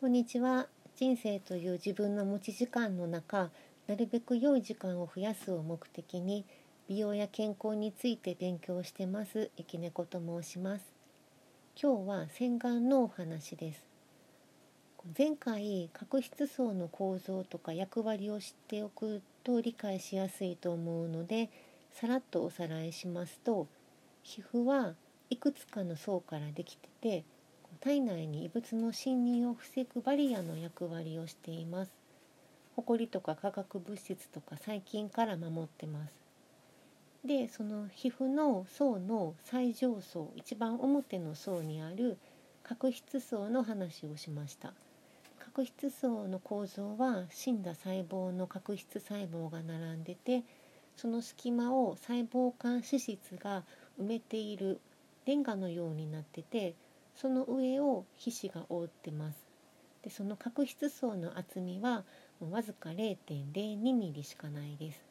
こんにちは。人生という自分の持ち時間の中なるべく良い時間を増やすを目的に美容や健康について勉強してます。ゆきねこと申します。今日は洗顔のお話です。前回角質層の構造とか役割を知っておくと理解しやすいと思うのでさらっとおさらいしますと皮膚はいくつかの層からできてて体内に異物の侵入を防ぐバリアの役割をしています。ホコリとか化学物質とか細菌から守ってます。でその皮膚の層の最上層一番表の層にある角質層の話をしました角質層の構造は死んだ細胞の角質細胞が並んでてその隙間を細胞間脂質が埋めているレンガのようになっててその上を皮脂が覆ってます。でその角質層の厚みはわずか0.02ミリしかないです。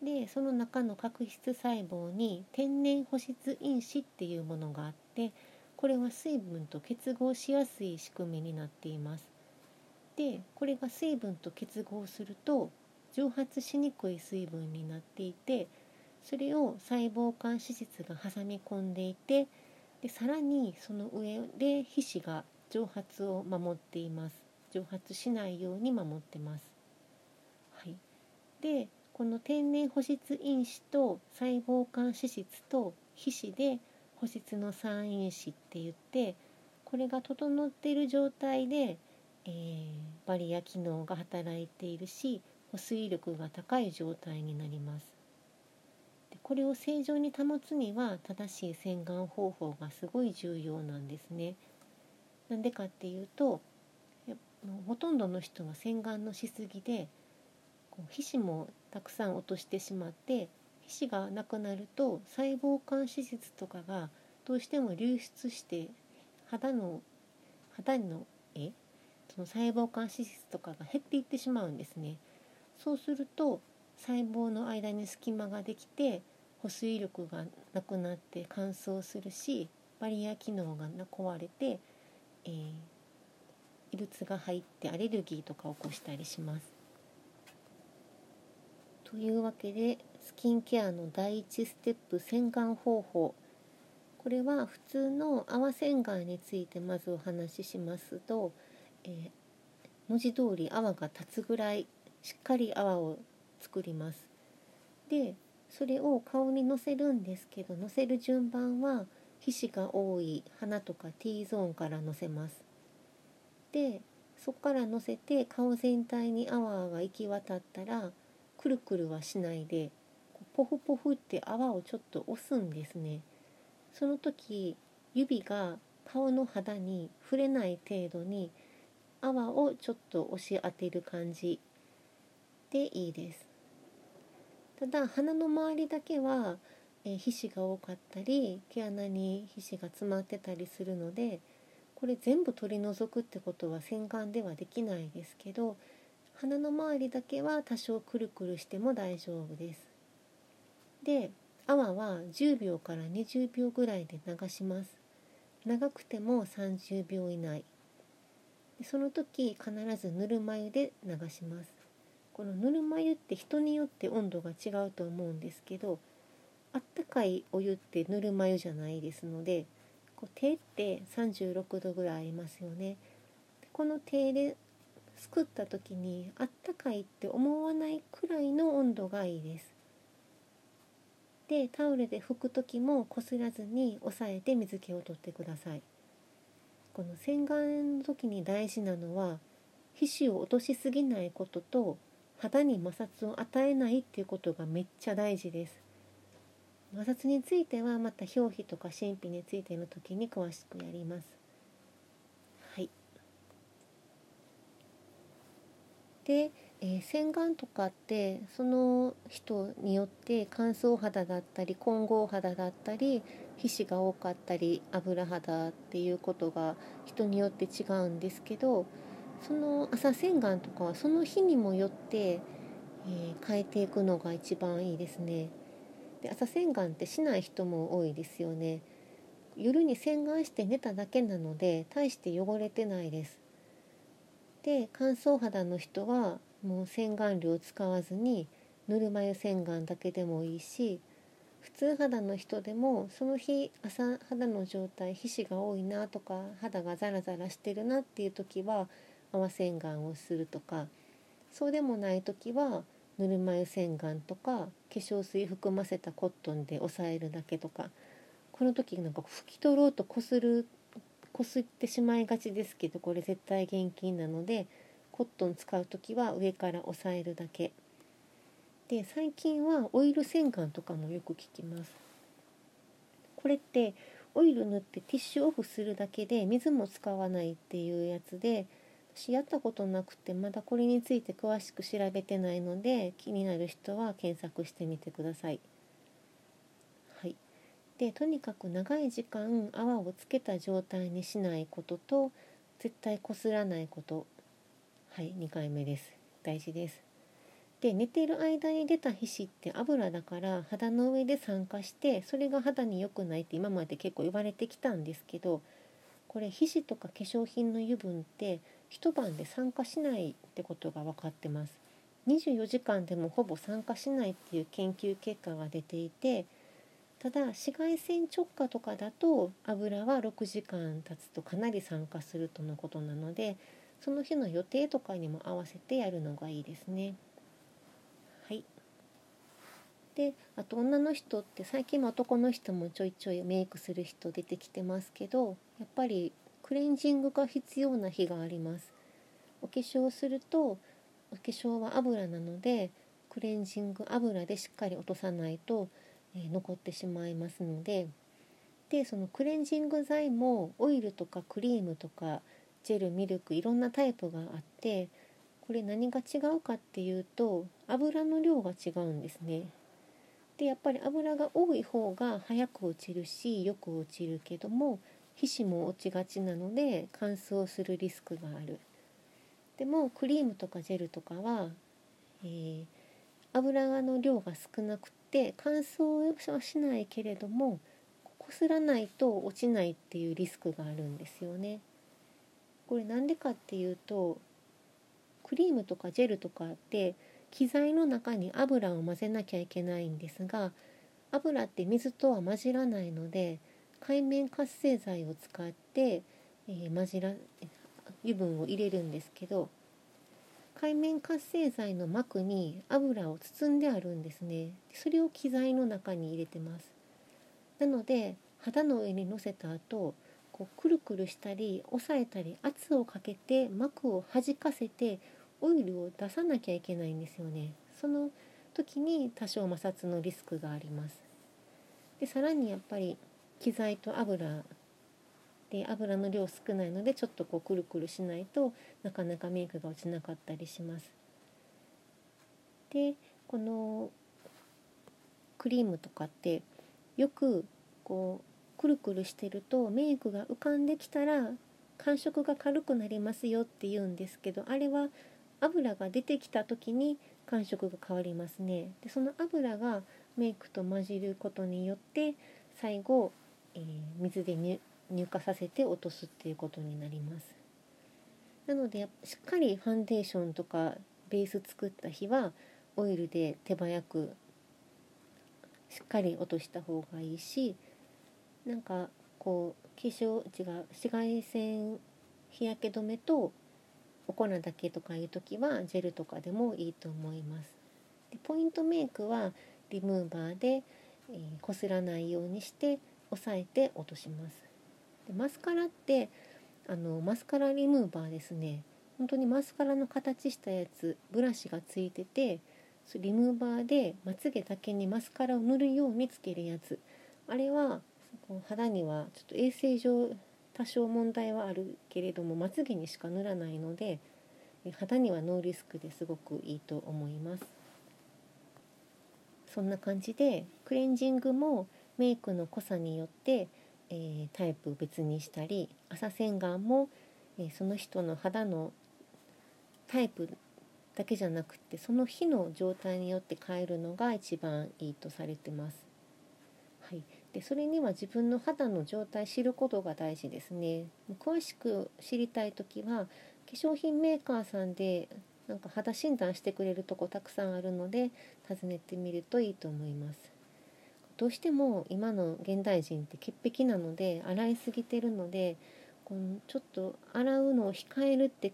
でその中の角質細胞に天然保湿因子っていうものがあってこれは水分と結合しやすい仕組みになっています。でこれが水分と結合すると蒸発しにくい水分になっていてそれを細胞間脂質が挟み込んでいてでさらにその上で皮脂が蒸発を守っています蒸発しないように守ってます。はい、でこの天然保湿因子と細胞間脂質と皮脂で保湿の三因子って言ってこれが整っている状態で、えー、バリア機能が働いているし保水力が高い状態になります。これを正常に保つには正しい洗顔方法がすごい重要なんですね。なんでかっていうとほとんどの人は洗顔のしすぎで皮脂もたくさん落としてしまって皮脂がなくなると細胞間脂質とかがどうしても流出して肌の肌のえその細胞間脂質とかが減っていってしまうんですね。そうすると細胞の間に隙間ができて保水力がなくなって乾燥するしバリア機能が壊れて、えー、異物が入ってアレルギーとかを起こしたりします。というわけでスキンケアの第一ステップ洗顔方法これは普通の泡洗顔についてまずお話ししますと、えー、文字通り泡が立つぐらいしっかり泡を作ります。でそれを顔にのせるんですけどのせる順番は皮脂が多い鼻とか T ゾーンからのせます。でそこからのせて顔全体に泡が行き渡ったらくるくるはしないでポフポフって泡をちょっと押すんですね。その時指が顔の肌に触れない程度に泡をちょっと押し当てる感じでいいです。ただ鼻の周りだけは、えー、皮脂が多かったり毛穴に皮脂が詰まってたりするのでこれ全部取り除くってことは洗顔ではできないですけど鼻の周りだけは多少くるくるしても大丈夫です。で泡は10秒から20秒ぐらいで流します。長くても30秒以内。その時必ずぬるま湯で流します。このぬるま湯って人によって温度が違うと思うんですけどあったかいお湯ってぬるま湯じゃないですのでこう手って36度ぐらいありますよね。この手ですくった時にあったかいって思わないくらいの温度がいいです。でタオルで拭く時もこすらずに押さえて水気を取ってください。この洗顔の時に大事なのは皮脂を落としすぎないことと肌に摩擦を与えないっていうことがめっちゃ大事です。摩擦についてはまた表皮とか神秘についての時に詳しくやります。はい。で、えー、洗顔とかってその人によって乾燥肌だったり混合肌だったり皮脂が多かったり油肌っていうことが人によって違うんですけどその朝洗顔とかはその日にもよって、えー、変えていくのが一番いいですね。で朝洗顔ってしない人も多いですよね。夜に洗顔して寝ただけなので大して汚れてないです。で乾燥肌の人はもう洗顔料を使わずにぬるま湯洗顔だけでもいいし普通肌の人でもその日朝肌の状態皮脂が多いなとか肌がザラザラしてるなっていう時は泡洗顔をするとかそうでもない時はぬるま湯洗顔とか化粧水含ませたコットンで押さえるだけとかこの時なんか拭き取ろうとこするこすってしまいがちですけどこれ絶対厳禁なのでコットン使う時は上から押さえるだけ。で最近はオイル洗顔とかもよく聞きます。これってオイル塗ってティッシュオフするだけで水も使わないっていうやつで私やったことなくてまだこれについて詳しく調べてないので気になる人は検索してみてください。はい、でとにかく長い時間泡をつけた状態にしないことと絶対こすらないこと。はい2回目です。大事です。で寝ている間に出た皮脂って油だから肌の上で酸化してそれが肌に良くないって今まで結構言われてきたんですけどこれ皮脂とか化粧品の油分って一晩で酸化しないってことが分かってます24時間でもほぼ酸化しないっていう研究結果が出ていてただ紫外線直下とかだと油は6時間経つとかなり酸化するとのことなのでその日の予定とかにも合わせてやるのがいいですね。はい。であと女の人って最近も男の人もちょいちょいメイクする人出てきてますけどやっぱりクレンジングが必要な日があります。お化粧するとお化粧は油なのでクレンジング油でしっかり落とさないと、えー、残ってしまいますのででそのクレンジング剤もオイルとかクリームとかジェルミルクいろんなタイプがあってこれ何が違うかっていうと油の量が違うんですね。でやっぱり油が多い方が早く落ちるしよく落ちるけども皮脂も落ちがちなので乾燥するリスクがある。でもクリームとかジェルとかは、えー、油の量が少なくて乾燥はしないけれどもこすらないと落ちないっていうリスクがあるんですよね。これなんでかっていうとクリームとかジェルとかって機材の中に油を混ぜなきゃいけないんですが油って水とは混じらないので海面活性剤を使って、えー、混じら油分を入れるんですけど海面活性剤の膜に油を包んであるんですね。それを機材の中に入れてます。なので肌の上にのせた後こうくるくるしたり押さえたり圧をかけて膜を弾かせてオイルを出さなきゃいけないんですよね。その時に多少摩擦のリスクがあります。でさらにやっぱり機材と油で油の量少ないのでちょっとこうくるくるしないとなかなかメイクが落ちなかったりします。でこのクリームとかってよくこうくるくるしてるとメイクが浮かんできたら感触が軽くなりますよって言うんですけどあれは油が出てきた時に感触が変わりますね。でその油がメイクと混じることによって最後、えー、水で乳化させて落とすっていうことになりますなのでしっかりファンデーションとかベース作った日はオイルで手早くしっかり落とした方がいいしなんかこう化粧違う紫外線日焼け止めとお粉だけとかいう時はジェルとかでもいいと思います。でポイントメイクはリムーバーでこす、らないようにして押さえて落とします。でマスカラってあのマスカラリムーバーですね。本当にマスカラの形したやつブラシがついててリムーバーでまつげだけにマスカラを塗るようにつけるやつ。あれは肌にはちょっと衛生上多少問題はあるけれどもまつげにしか塗らないので肌にはノーリスクですごくいいと思います。そんな感じでクレンジングもメイクの濃さによって、えー、タイプ別にしたり朝洗顔も、えー、その人の肌のタイプだけじゃなくてその日の状態によって変えるのが一番いいとされてます。はい、でそれには自分の肌の状態知ることが大事ですね。詳しく知りたい時は化粧品メーカーさんでなんか肌診断してくれるとこたくさんあるので訪ねてみるといいと思います。どうしても今の現代人って潔癖なので洗いすぎてるのでこのちょっと洗うのを控えるって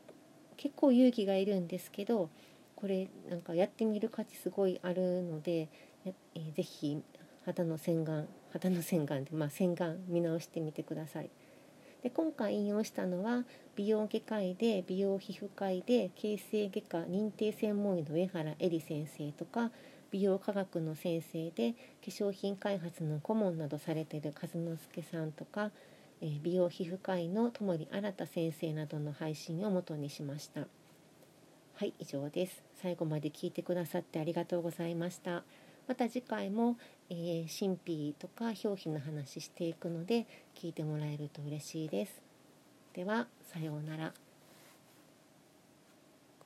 結構勇気がいるんですけどこれなんかやってみる価値すごいあるので、えー、ぜひ肌の洗顔肌の洗顔で、まあ、洗顔見直してみてください。で今回引用したのは美容外科医で美容皮膚科医で形成外科認定専門医の上原恵里先生とか美容科学の先生で化粧品開発の顧問などされている和之助さんとか、えー、美容皮膚科医の友利新先生などの配信を元にしました。はい以上です。最後まで聞いてくださってありがとうございました。また次回も、えー、神秘とか表皮の話していくので聞いてもらえると嬉しいです。ではさようなら。